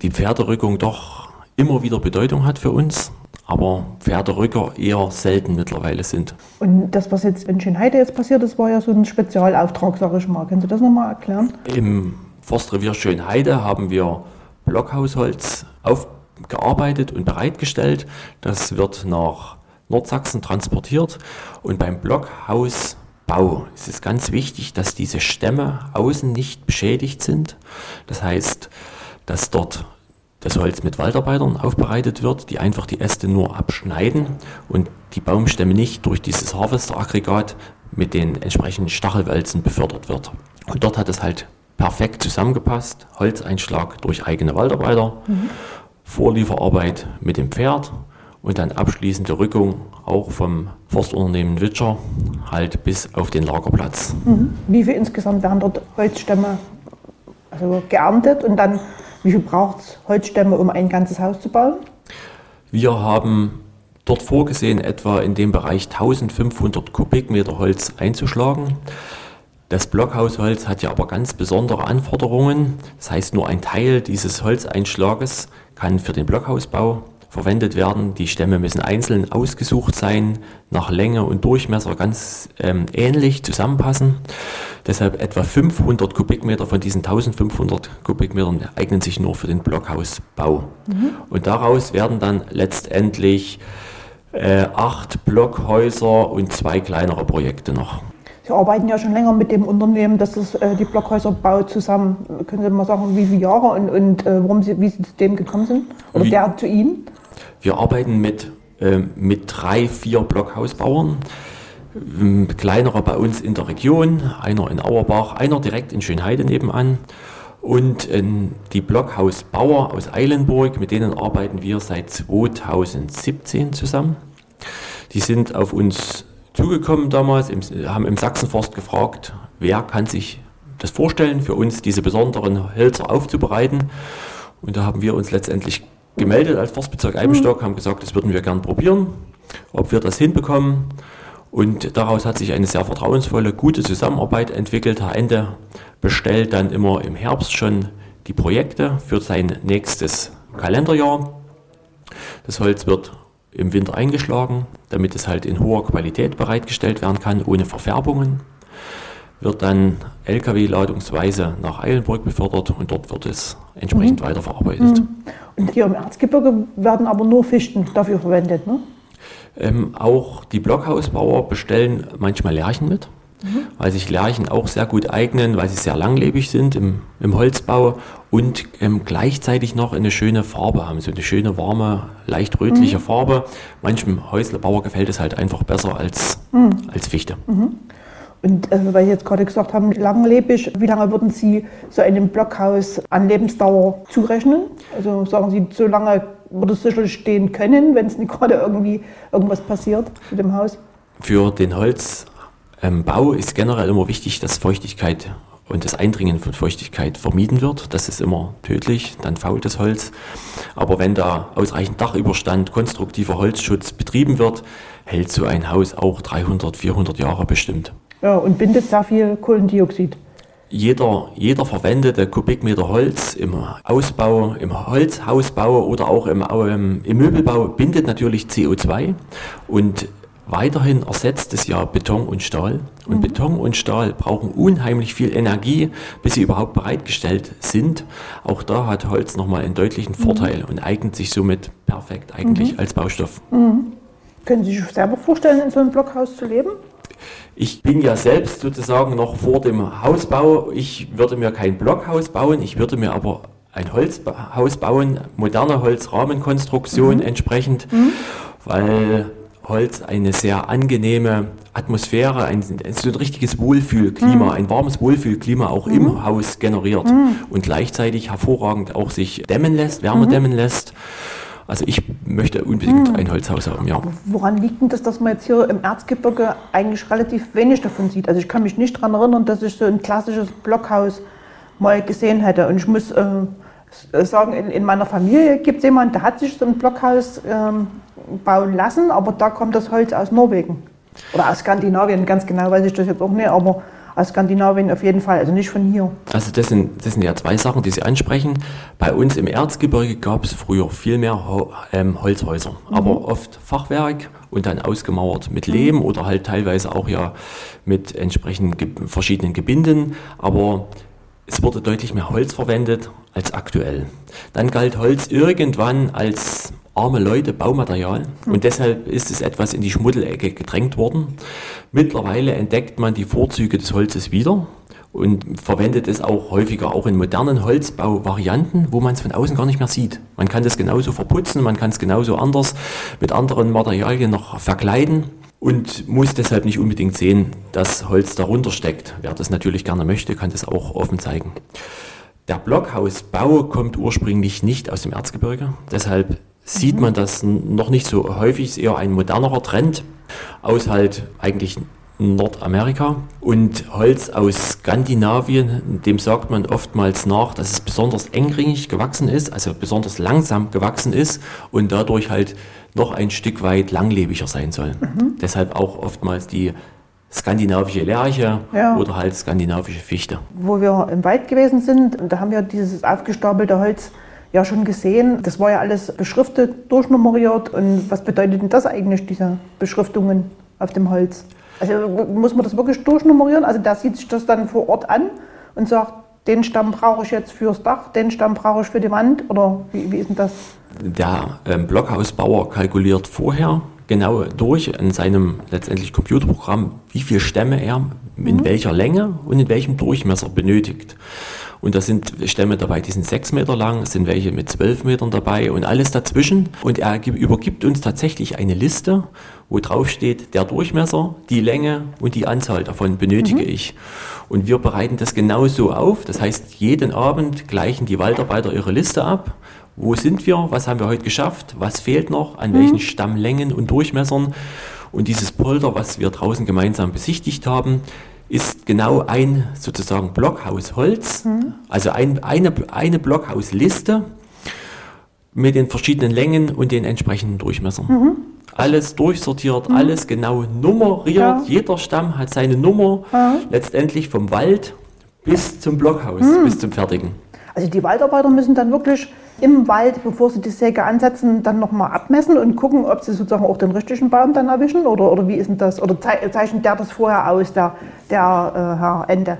die Pferderückung doch immer wieder Bedeutung hat für uns aber Pferderücker eher selten mittlerweile sind. Und das, was jetzt in Schönheide jetzt passiert ist, war ja so ein Spezialauftrag, sage ich mal. Können Sie das nochmal erklären? Im Forstrevier Schönheide haben wir Blockhausholz aufgearbeitet und bereitgestellt. Das wird nach Nordsachsen transportiert und beim Blockhausbau ist es ganz wichtig, dass diese Stämme außen nicht beschädigt sind. Das heißt, dass dort das Holz mit Waldarbeitern aufbereitet wird, die einfach die Äste nur abschneiden und die Baumstämme nicht durch dieses Harvester-Aggregat mit den entsprechenden Stachelwälzen befördert wird. Und dort hat es halt perfekt zusammengepasst. Holzeinschlag durch eigene Waldarbeiter, mhm. Vorlieferarbeit mit dem Pferd und dann abschließende Rückung auch vom Forstunternehmen Witscher halt bis auf den Lagerplatz. Mhm. Wie viel insgesamt werden dort Holzstämme also geerntet und dann wie viel braucht es Holzstämme, um ein ganzes Haus zu bauen? Wir haben dort vorgesehen, etwa in dem Bereich 1500 Kubikmeter Holz einzuschlagen. Das Blockhausholz hat ja aber ganz besondere Anforderungen. Das heißt, nur ein Teil dieses Holzeinschlages kann für den Blockhausbau verwendet werden. Die Stämme müssen einzeln ausgesucht sein, nach Länge und Durchmesser ganz ähm, ähnlich zusammenpassen. Deshalb etwa 500 Kubikmeter von diesen 1500 Kubikmetern eignen sich nur für den Blockhausbau. Mhm. Und daraus werden dann letztendlich äh, acht Blockhäuser und zwei kleinere Projekte noch. Sie arbeiten ja schon länger mit dem Unternehmen, das ist, äh, die Blockhäuser baut, zusammen. Können Sie mal sagen, wie viele Jahre und, und äh, warum Sie, wie Sie zu dem gekommen sind? Oder wie, der zu Ihnen? Wir arbeiten mit, äh, mit drei, vier Blockhausbauern. Ähm, kleinere bei uns in der Region, einer in Auerbach, einer direkt in Schönheide nebenan. Und äh, die Blockhausbauer aus Eilenburg, mit denen arbeiten wir seit 2017 zusammen. Die sind auf uns zugekommen damals, im, haben im Sachsenforst gefragt, wer kann sich das vorstellen, für uns diese besonderen Hölzer aufzubereiten. Und da haben wir uns letztendlich gemeldet als Forstbezirk Eibenstock, haben gesagt, das würden wir gern probieren, ob wir das hinbekommen. Und daraus hat sich eine sehr vertrauensvolle, gute Zusammenarbeit entwickelt. Herr Ende bestellt dann immer im Herbst schon die Projekte für sein nächstes Kalenderjahr. Das Holz wird im Winter eingeschlagen, damit es halt in hoher Qualität bereitgestellt werden kann, ohne Verfärbungen wird dann Lkw-ladungsweise nach Eilenburg befördert und dort wird es entsprechend mhm. weiterverarbeitet. Mhm. Und hier im Erzgebirge werden aber nur Fichten dafür verwendet, ne? Ähm, auch die Blockhausbauer bestellen manchmal Lärchen mit, mhm. weil sich Lärchen auch sehr gut eignen, weil sie sehr langlebig sind im, im Holzbau und ähm, gleichzeitig noch eine schöne Farbe haben, so eine schöne, warme, leicht rötliche mhm. Farbe. Manchem Häuslebauer gefällt es halt einfach besser als, mhm. als Fichte. Und äh, weil Sie jetzt gerade gesagt haben, langlebig, wie lange würden Sie so einem Blockhaus an Lebensdauer zurechnen? Also sagen Sie, so lange würde es sicherlich stehen können, wenn es nicht gerade irgendwie irgendwas passiert mit dem Haus? Für den Holzbau ähm, ist generell immer wichtig, dass Feuchtigkeit und das Eindringen von Feuchtigkeit vermieden wird. Das ist immer tödlich, dann fault das Holz. Aber wenn da ausreichend Dachüberstand, konstruktiver Holzschutz betrieben wird, hält so ein Haus auch 300, 400 Jahre bestimmt. Ja, und bindet sehr viel Kohlendioxid. Jeder, jeder verwendete Kubikmeter Holz im Ausbau, im Holzhausbau oder auch im, im Möbelbau bindet natürlich CO2 und weiterhin ersetzt es ja Beton und Stahl. Und mhm. Beton und Stahl brauchen unheimlich viel Energie, bis sie überhaupt bereitgestellt sind. Auch da hat Holz nochmal einen deutlichen mhm. Vorteil mhm. und eignet sich somit perfekt eigentlich mhm. als Baustoff. Mhm. Können Sie sich selber vorstellen, in so einem Blockhaus zu leben? Ich bin ja selbst sozusagen noch vor dem Hausbau. Ich würde mir kein Blockhaus bauen, ich würde mir aber ein Holzhaus bauen, moderne Holzrahmenkonstruktion mhm. entsprechend, mhm. weil Holz eine sehr angenehme Atmosphäre, ein, so ein richtiges Wohlfühlklima, mhm. ein warmes Wohlfühlklima auch mhm. im Haus generiert mhm. und gleichzeitig hervorragend auch sich dämmen lässt, Wärme mhm. dämmen lässt. Also ich möchte unbedingt mhm. ein Holzhaus haben, ja. Woran liegt denn das, dass man jetzt hier im Erzgebirge eigentlich relativ wenig davon sieht? Also ich kann mich nicht daran erinnern, dass ich so ein klassisches Blockhaus mal gesehen hätte. Und ich muss äh, sagen, in, in, meiner Familie gibt es jemanden, der hat sich so ein Blockhaus ähm, bauen lassen, aber da kommt das Holz aus Norwegen. Oder aus Skandinavien, ganz genau weiß ich das jetzt auch nicht, aber aus Skandinavien auf jeden Fall, also nicht von hier. Also das sind, das sind ja zwei Sachen, die Sie ansprechen. Bei uns im Erzgebirge gab es früher viel mehr Ho ähm, Holzhäuser, mhm. aber oft Fachwerk und dann ausgemauert mit Lehm mhm. oder halt teilweise auch ja mit entsprechenden ge verschiedenen Gebinden. Aber es wurde deutlich mehr Holz verwendet als aktuell. Dann galt Holz irgendwann als arme Leute Baumaterial und deshalb ist es etwas in die Schmuddelecke gedrängt worden. Mittlerweile entdeckt man die Vorzüge des Holzes wieder und verwendet es auch häufiger auch in modernen Holzbauvarianten, wo man es von außen gar nicht mehr sieht. Man kann das genauso verputzen, man kann es genauso anders mit anderen Materialien noch verkleiden und muss deshalb nicht unbedingt sehen, dass Holz darunter steckt. Wer das natürlich gerne möchte, kann das auch offen zeigen. Der Blockhausbau kommt ursprünglich nicht aus dem Erzgebirge, deshalb sieht man das noch nicht so häufig, ist eher ein modernerer Trend aus halt eigentlich Nordamerika und Holz aus Skandinavien, dem sagt man oftmals nach, dass es besonders engringig gewachsen ist, also besonders langsam gewachsen ist und dadurch halt noch ein Stück weit langlebiger sein soll. Mhm. Deshalb auch oftmals die skandinavische Lerche ja. oder halt skandinavische Fichte. Wo wir im Wald gewesen sind, da haben wir dieses aufgestapelte Holz ja schon gesehen. Das war ja alles beschriftet, durchnummeriert. Und was bedeutet denn das eigentlich, diese Beschriftungen auf dem Holz? Also muss man das wirklich durchnummerieren? Also der sieht sich das dann vor Ort an und sagt, den Stamm brauche ich jetzt fürs Dach, den Stamm brauche ich für die Wand? Oder wie, wie ist denn das? Der ähm, Blockhausbauer kalkuliert vorher genau durch in seinem letztendlich Computerprogramm, wie viele Stämme er in mhm. welcher Länge und in welchem Durchmesser benötigt. Und da sind Stämme dabei, die sind sechs Meter lang, sind welche mit zwölf Metern dabei und alles dazwischen. Und er übergibt uns tatsächlich eine Liste, wo drauf steht, der Durchmesser, die Länge und die Anzahl davon benötige mhm. ich. Und wir bereiten das genauso auf. Das heißt, jeden Abend gleichen die Waldarbeiter ihre Liste ab. Wo sind wir? Was haben wir heute geschafft? Was fehlt noch? An mhm. welchen Stammlängen und Durchmessern? Und dieses Polder, was wir draußen gemeinsam besichtigt haben, ist genau ein sozusagen Blockhaus Holz, mhm. also ein, eine, eine Blockhausliste mit den verschiedenen Längen und den entsprechenden Durchmessern. Mhm. Alles durchsortiert, mhm. alles genau nummeriert. Ja. Jeder Stamm hat seine Nummer, ja. letztendlich vom Wald bis zum Blockhaus, mhm. bis zum fertigen. Also die Waldarbeiter müssen dann wirklich im Wald, bevor sie die Säge ansetzen, dann nochmal abmessen und gucken, ob sie sozusagen auch den richtigen Baum dann erwischen? Oder, oder wie ist denn das? Oder zeichnet der das vorher aus, der, der äh, Ende?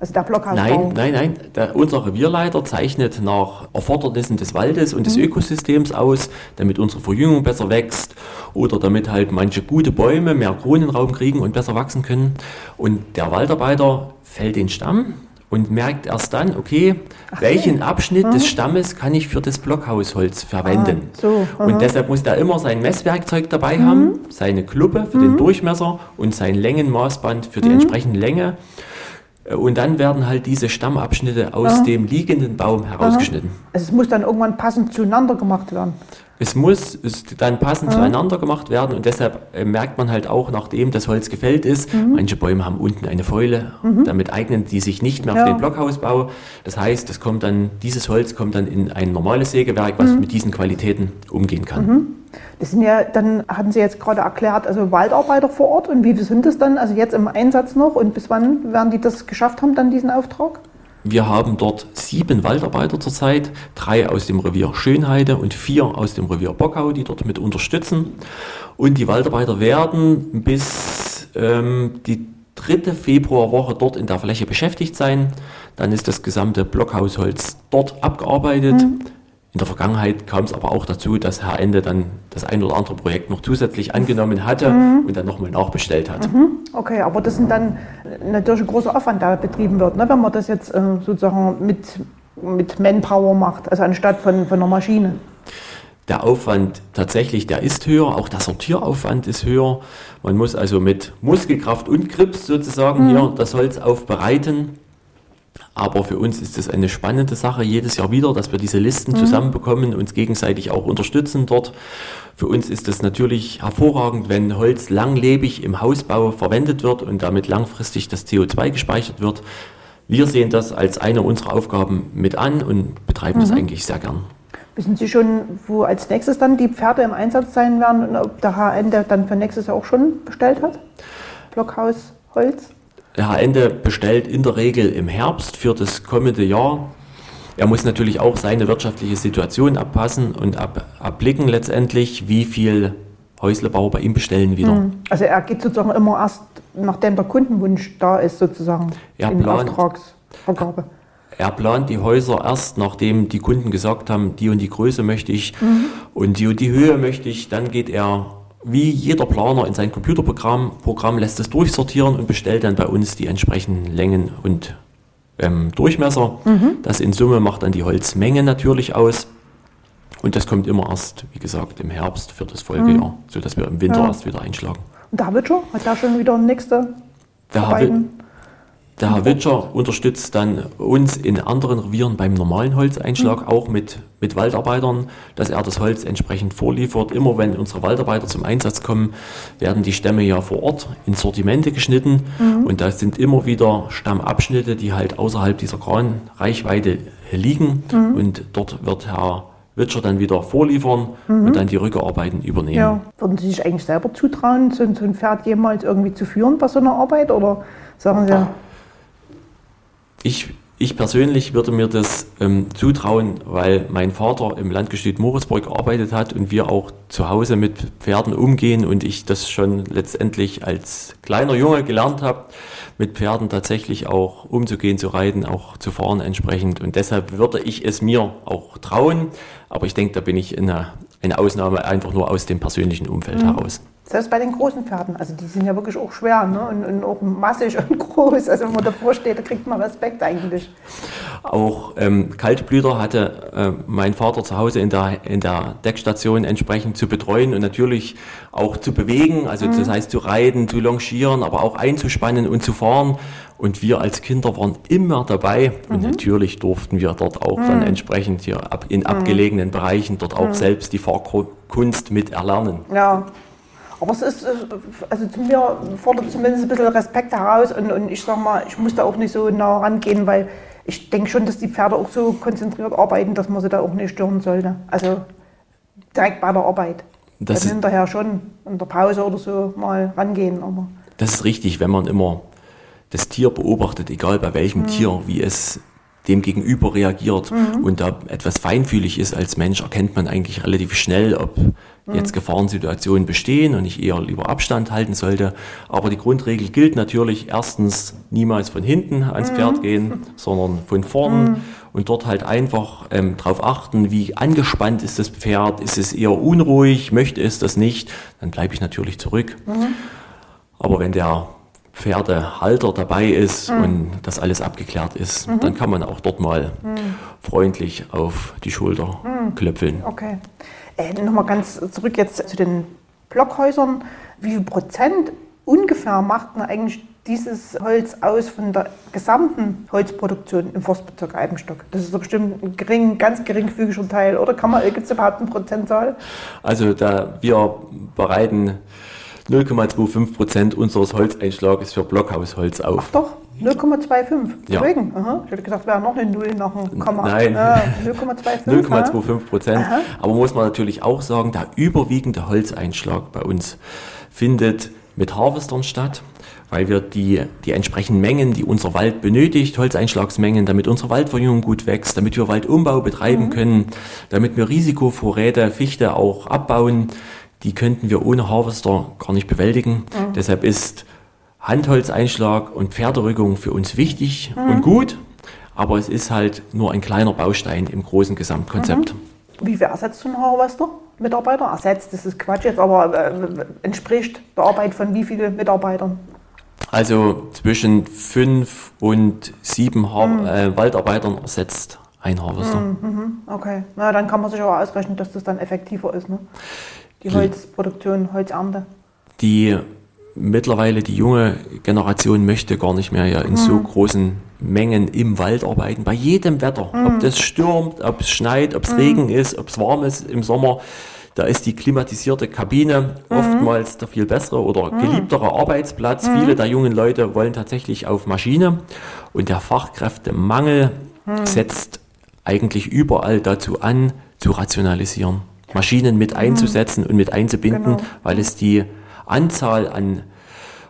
Also der Blockhausbau? Nein, nein, nein. Der, unser Revierleiter zeichnet nach Erfordernissen des Waldes und des mhm. Ökosystems aus, damit unsere Verjüngung besser wächst oder damit halt manche gute Bäume mehr Kronenraum kriegen und besser wachsen können. Und der Waldarbeiter fällt den Stamm, und merkt erst dann, okay, Ach, welchen Abschnitt mhm. des Stammes kann ich für das Blockhausholz verwenden. Ah, so, und deshalb muss er immer sein Messwerkzeug dabei mhm. haben, seine Kluppe für mhm. den Durchmesser und sein Längenmaßband für die mhm. entsprechende Länge. Äh, und dann werden halt diese Stammabschnitte aus dem liegenden Baum herausgeschnitten. Also es muss dann irgendwann passend zueinander gemacht werden. Es muss dann passend ja. zueinander gemacht werden und deshalb äh, merkt man halt auch, nachdem das Holz gefällt ist, mhm. manche Bäume haben unten eine Fäule, mhm. damit eignen die sich nicht mehr ja. für den Blockhausbau. Das heißt, es kommt dann, dieses Holz kommt dann in ein normales Sägewerk, was mhm. mit diesen Qualitäten umgehen kann. Das sind ja, dann hatten Sie jetzt gerade erklärt, also Waldarbeiter vor Ort und wie sind das dann, also jetzt im Einsatz noch und bis wann werden die das geschafft haben, dann diesen Auftrag? Wir haben dort sieben Waldarbeiter zurzeit, drei aus dem Revier Schönheide und vier aus dem Revier Bockau, die dort mit unterstützen. Und die Waldarbeiter werden bis ähm, die dritte Februarwoche dort in der Fläche beschäftigt sein. Dann ist das gesamte Blockhausholz dort abgearbeitet. Mhm. In der Vergangenheit kam es aber auch dazu, dass Herr Ende dann das ein oder andere Projekt noch zusätzlich angenommen hatte und dann nochmal nachbestellt hat. Okay, aber das sind dann natürlich ein großer Aufwand, der betrieben wird, ne? wenn man das jetzt äh, sozusagen mit, mit Manpower macht, also anstatt von, von einer Maschine. Der Aufwand tatsächlich, der ist höher, auch der Sortieraufwand ist höher. Man muss also mit Muskelkraft und Grips sozusagen hier das Holz aufbereiten. Aber für uns ist es eine spannende Sache jedes Jahr wieder, dass wir diese Listen zusammenbekommen, uns gegenseitig auch unterstützen dort. Für uns ist es natürlich hervorragend, wenn Holz langlebig im Hausbau verwendet wird und damit langfristig das CO2 gespeichert wird. Wir sehen das als eine unserer Aufgaben mit an und betreiben das eigentlich sehr gern. Wissen Sie schon, wo als nächstes dann die Pferde im Einsatz sein werden und ob der HN der dann für nächstes Jahr auch schon bestellt hat? Blockhaus Holz? Ende bestellt in der Regel im Herbst für das kommende Jahr. Er muss natürlich auch seine wirtschaftliche Situation abpassen und ab, abblicken letztendlich, wie viel Häuslebauer bei ihm bestellen wieder. Also er geht sozusagen immer erst, nachdem der Kundenwunsch da ist, sozusagen Er in plant- Auftragsvergabe. Er plant die Häuser erst, nachdem die Kunden gesagt haben, die und die Größe möchte ich und die und die Höhe möchte ich. Dann geht er wie jeder Planer in sein Computerprogramm, Programm lässt es durchsortieren und bestellt dann bei uns die entsprechenden Längen und ähm, Durchmesser. Das in Summe macht dann die Holzmenge natürlich aus. Und das kommt immer erst, wie gesagt, im Herbst für das Folgejahr, sodass wir im Winter Ja. erst wieder einschlagen. Und der Witscher, hat der schon wieder nächste Arbeiten? Der Herr Witscher unterstützt dann uns in anderen Revieren beim normalen Holzeinschlag, auch mit, mit Waldarbeitern, dass er das Holz entsprechend vorliefert. Immer wenn unsere Waldarbeiter zum Einsatz kommen, werden die Stämme ja vor Ort in Sortimente geschnitten. Und da sind immer wieder Stammabschnitte, die halt außerhalb dieser Kranreichweite liegen. Und dort wird Herr Witscher dann wieder vorliefern und dann die Rückarbeiten übernehmen. Ja. Würden Sie sich eigentlich selber zutrauen, so, ein- so ein Pferd jemals irgendwie zu führen bei so einer Arbeit? Oder sagen Sie, Ich, ich persönlich würde mir das ähm, zutrauen, weil mein Vater im Landgestüt Moritzburg gearbeitet hat und wir auch zu Hause mit Pferden umgehen und ich das schon letztendlich als kleiner Junge gelernt habe, mit Pferden tatsächlich auch umzugehen, zu reiten, auch zu fahren entsprechend. Und deshalb würde ich es mir auch trauen. Aber ich denke, da bin ich in einer, eine Ausnahme einfach nur aus dem persönlichen Umfeld heraus. Selbst bei den großen Pferden, also die sind ja wirklich auch schwer ne? und, und auch massig und groß. Also wenn man davor steht, da kriegt man Respekt eigentlich. Auch ähm, Kaltblüter hatte äh, mein Vater zu Hause in der, in der Deckstation entsprechend zu betreuen und natürlich auch zu bewegen, also das heißt zu reiten, zu longieren, aber auch einzuspannen und zu fahren. Und wir als Kinder waren immer dabei und natürlich durften wir dort auch dann entsprechend hier ab, in abgelegenen Bereichen dort auch selbst die Fahrkunst mit erlernen. Ja. Aber es ist, äh, also zu mir fordert zumindest ein bisschen Respekt heraus und, und ich sag mal, ich muss da auch nicht so nah rangehen, weil ich denke schon, dass die Pferde auch so konzentriert arbeiten, dass man sie da auch nicht stören sollte. Also direkt bei der Arbeit. Das Dann ist- hinterher schon in der Pause oder so mal rangehen. Aber Das ist richtig, wenn man immer das Tier beobachtet, egal bei welchem Tier, wie es dem gegenüber reagiert und da etwas feinfühlig ist als Mensch, erkennt man eigentlich relativ schnell, ob jetzt Gefahrensituationen bestehen und ich eher lieber Abstand halten sollte. Aber die Grundregel gilt natürlich erstens niemals von hinten ans Pferd gehen, sondern von vorn und dort halt einfach ähm, darauf achten, wie angespannt ist das Pferd, ist es eher unruhig, möchte es das nicht, dann bleibe ich natürlich zurück. Aber wenn der Pferdehalter dabei ist und das alles abgeklärt ist, dann kann man auch dort mal freundlich auf die Schulter klöpfeln. okay. Äh, Nochmal ganz zurück jetzt zu den Blockhäusern. Wie viel Prozent ungefähr macht denn eigentlich dieses Holz aus von der gesamten Holzproduktion im Forstbezirk Eibenstock? Das ist doch bestimmt ein gering, ganz geringfügiger Teil, oder? Kann man, gibt es überhaupt eine Prozentzahl? Also da wir bereiten 0,25 Prozent unseres Holzeinschlages für Blockhausholz auf. Doch, 0,25. Ja. Deswegen, aha. ich hätte gedacht, wäre noch eine Null nach dem Komma. Nein. Ja, 0,25. aha. 0,25 Prozent. Aber muss man natürlich auch sagen, der überwiegende Holzeinschlag bei uns findet mit Harvestern statt, weil wir die, die entsprechenden Mengen, die unser Wald benötigt, Holzeinschlagsmengen, damit unsere Waldverjüngung gut wächst, damit wir Waldumbau betreiben können, damit wir Risikovorräte, Fichte auch abbauen, die könnten wir ohne Harvester gar nicht bewältigen. Deshalb ist Handholzeinschlag und Pferderückung für uns wichtig und gut, aber es ist halt nur ein kleiner Baustein im großen Gesamtkonzept. Wie viel ersetzt ein Harvester? Mitarbeiter? Ersetzt, das ist Quatsch jetzt, aber äh, entspricht der Arbeit von wie vielen Mitarbeitern? Also zwischen fünf und sieben Har Mhm. äh, Waldarbeitern ersetzt ein Harvester. Okay, na dann kann man sich aber ausrechnen, dass das dann effektiver ist, ne? Die. Holzproduktion, Holzernte. Die mittlerweile die junge Generation möchte gar nicht mehr ja in so großen Mengen im Wald arbeiten, bei jedem Wetter. Ob das stürmt, ob es schneit, ob es Regen ist, ob es warm ist im Sommer. Da ist die klimatisierte Kabine oftmals der viel bessere oder geliebtere Arbeitsplatz. Viele der jungen Leute wollen tatsächlich auf Maschine und der Fachkräftemangel setzt eigentlich überall dazu an, zu rationalisieren. Maschinen mit einzusetzen und mit einzubinden, Genau. weil es die Anzahl an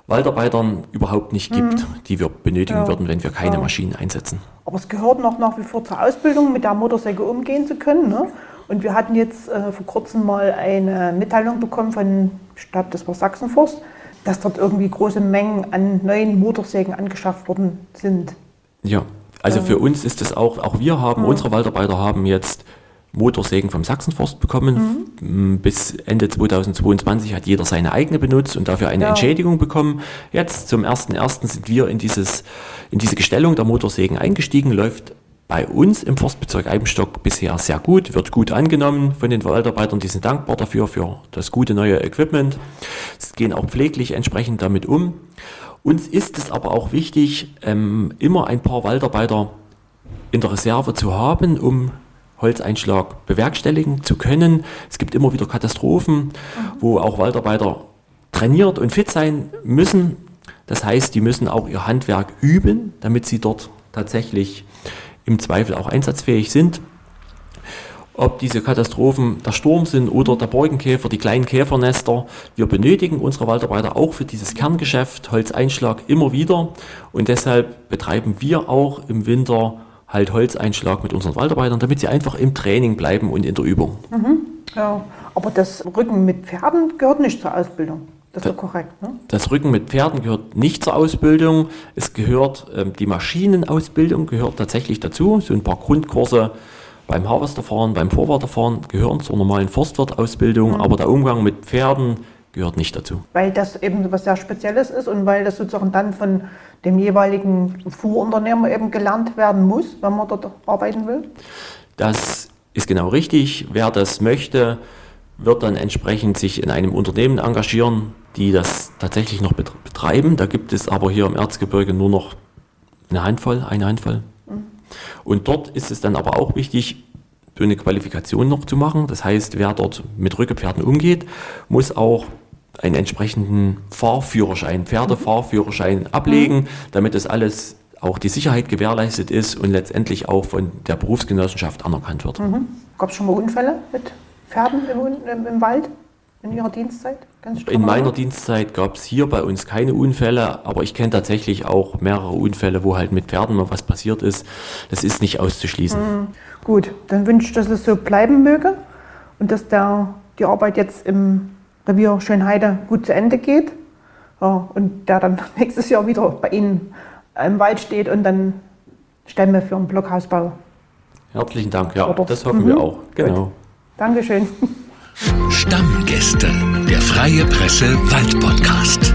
Waldarbeitern überhaupt nicht gibt, die wir benötigen Ja. würden, wenn wir keine Ja. Maschinen einsetzen. Aber es gehört noch nach wie vor zur Ausbildung, mit der Motorsäge umgehen zu können. Ne? Und wir hatten jetzt äh, vor kurzem mal eine Mitteilung bekommen von, ich glaube, das war Sachsenforst, dass dort irgendwie große Mengen an neuen Motorsägen angeschafft worden sind. Ja, also für uns ist es auch, auch wir haben, unsere Waldarbeiter haben jetzt Motorsägen vom Sachsenforst bekommen. M, Bis Ende 2022 hat jeder seine eigene benutzt und dafür eine Ja. Entschädigung bekommen. Jetzt zum 1.1. sind wir in, dieses, in diese Gestellung der Motorsägen eingestiegen, läuft bei uns im Forstbezirk Eibenstock bisher sehr gut, wird gut angenommen von den Waldarbeitern, die sind dankbar dafür, für das gute neue Equipment. Sie gehen auch pfleglich entsprechend damit um. Uns ist es aber auch wichtig, ähm, immer ein paar Waldarbeiter in der Reserve zu haben, um Holzeinschlag bewerkstelligen zu können. Es gibt immer wieder Katastrophen, wo auch Waldarbeiter trainiert und fit sein müssen. Das heißt, die müssen auch ihr Handwerk üben, damit sie dort tatsächlich im Zweifel auch einsatzfähig sind. Ob diese Katastrophen der Sturm sind oder der Borkenkäfer, die kleinen Käfernester, wir benötigen unsere Waldarbeiter auch für dieses Kerngeschäft Holzeinschlag immer wieder und deshalb betreiben wir auch im Winter halt Holzeinschlag mit unseren Waldarbeitern, damit sie einfach im Training bleiben und in der Übung. Ja, aber das Rücken mit Pferden gehört nicht zur Ausbildung. Das ist ja korrekt. Ne? Das Rücken mit Pferden gehört nicht zur Ausbildung. Es gehört, ähm, die Maschinenausbildung gehört tatsächlich dazu. So ein paar Grundkurse beim Harvesterfahren, beim Vorwarterfahren gehören zur normalen Forstwirtausbildung, aber der Umgang mit Pferden gehört nicht dazu. Weil das eben was sehr Spezielles ist und weil das sozusagen dann von dem jeweiligen Fuhrunternehmer eben gelernt werden muss, wenn man dort arbeiten will. Das ist genau richtig. Wer das möchte, wird dann entsprechend sich in einem Unternehmen engagieren, die das tatsächlich noch bet- betreiben. Da gibt es aber hier im Erzgebirge nur noch eine Handvoll, eine Handvoll. Und dort ist es dann aber auch wichtig, so eine Qualifikation noch zu machen. Das heißt, wer dort mit Rückepferden umgeht, muss auch einen entsprechenden Fahrführerschein, Pferdefahrführerschein ablegen, damit das alles auch die Sicherheit gewährleistet ist und letztendlich auch von der Berufsgenossenschaft anerkannt wird. Gab es schon mal Unfälle mit Pferden im, im, im Wald in Ihrer Dienstzeit? In meiner? Dienstzeit gab es hier bei uns keine Unfälle, aber ich kenne tatsächlich auch mehrere Unfälle, wo halt mit Pferden mal was passiert ist. Das ist nicht auszuschließen. Gut, dann wünsche ich, dass es so bleiben möge und dass der, die Arbeit jetzt im Revier Schönheide gut zu Ende geht. Ja, und der dann nächstes Jahr wieder bei Ihnen im Wald steht und dann Stämme für einen Blockhausbau. Herzlichen Dank, ja, Oder- das hoffen Mhm. wir auch. Genau. Dankeschön. Stammgäste, der Freie Presse Wald Podcast.